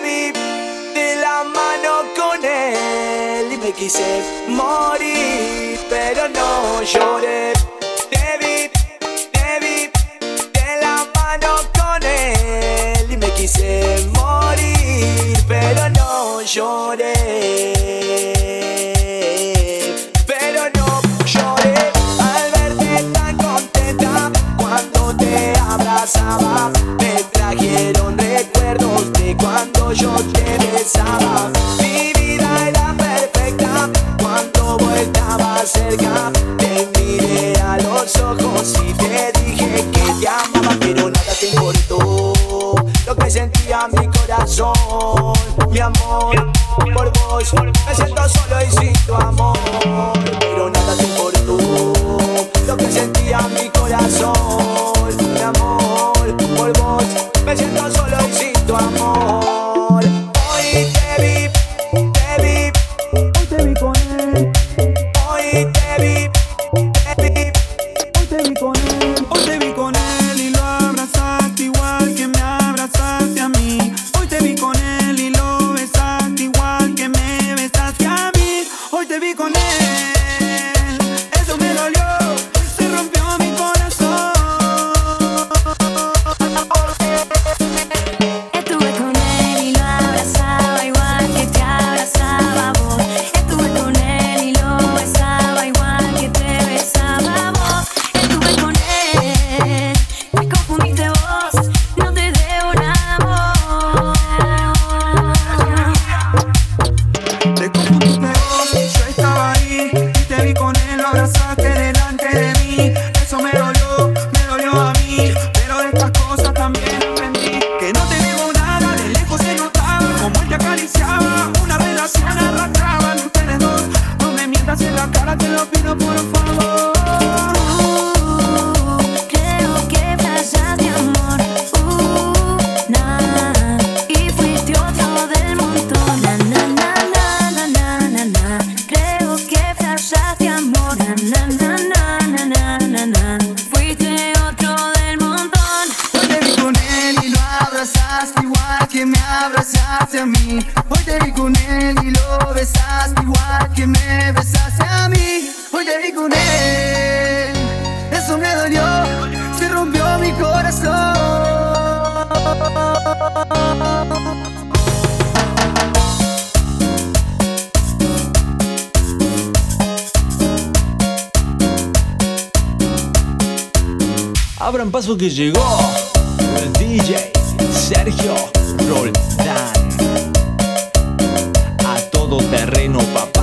de la mano con él y me quise morir, pero no lloré. Te vi, Me trajeron recuerdos de cuando yo te besaba. Mi vida era perfecta cuando voltaba cerca. Te miré a los ojos y te dije que te amaba, pero nada te importó. Lo que sentía mi corazón, mi amor, por vos. Me siento solo y sin Hoy te vi con él y lo abrazaste igual que me abrazaste a mí. Hoy te vi con él y lo besaste igual que me besaste a mí. Hoy te vi con él, eso me dolió, se rompió mi corazón. abrazar. Abrazaste igual que me abrazaste a mí. Hoy te vi con él y lo besaste igual que me besaste a mí. Hoy te vi con él, eso me dolió, se rompió mi corazón. Abran paso que llegó el DJ Sergio Roldán. A todo terreno, papá.